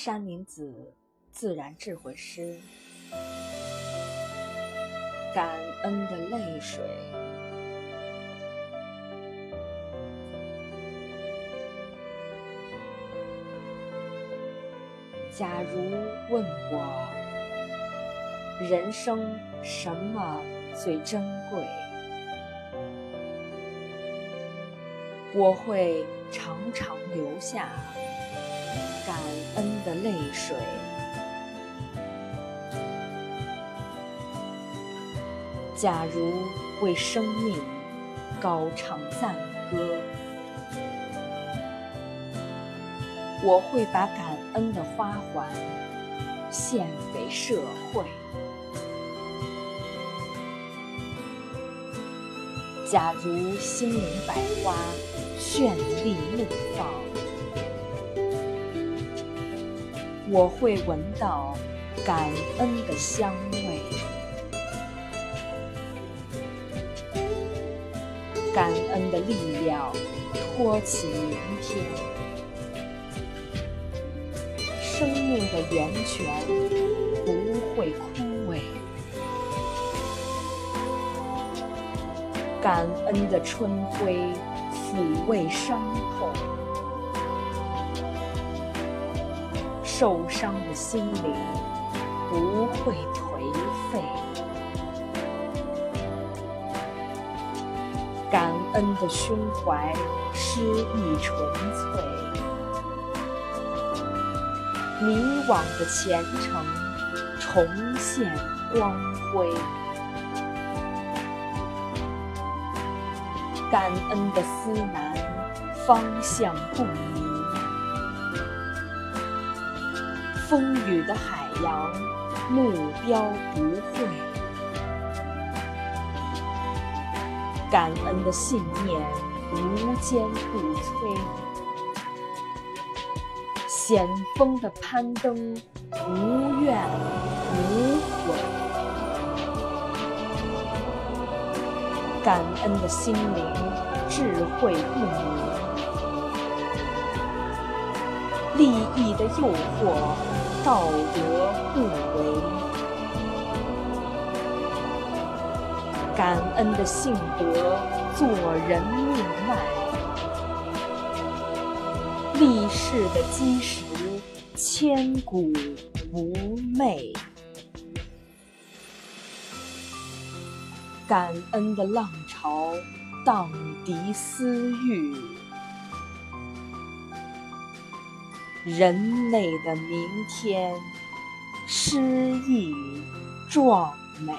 山林子自然智慧诗，感恩的泪水。假如问我，人生什么最珍贵？我会常常留下感恩泪水。假如为生命高唱赞歌，我会把感恩的花环献给社会。假如心灵百花绚丽怒放，我会闻到感恩的香味。感恩的力量托起明天，生命的源泉不会枯萎。感恩的春晖抚慰伤痛，受伤的心灵不会颓废。感恩的胸怀诗意纯粹，迷惘的前程重现光辉。感恩的思南，方向不明；风雨的海洋，目标不会。感恩的信念，无坚不摧；险峰的攀登，无怨无悔。感恩的心灵，智慧不迷；利益的诱惑，道德不为。感恩的性德，做人命脉；立世的基石，千古不昧。感恩的浪潮荡涤私欲，人类的明天诗意壮美。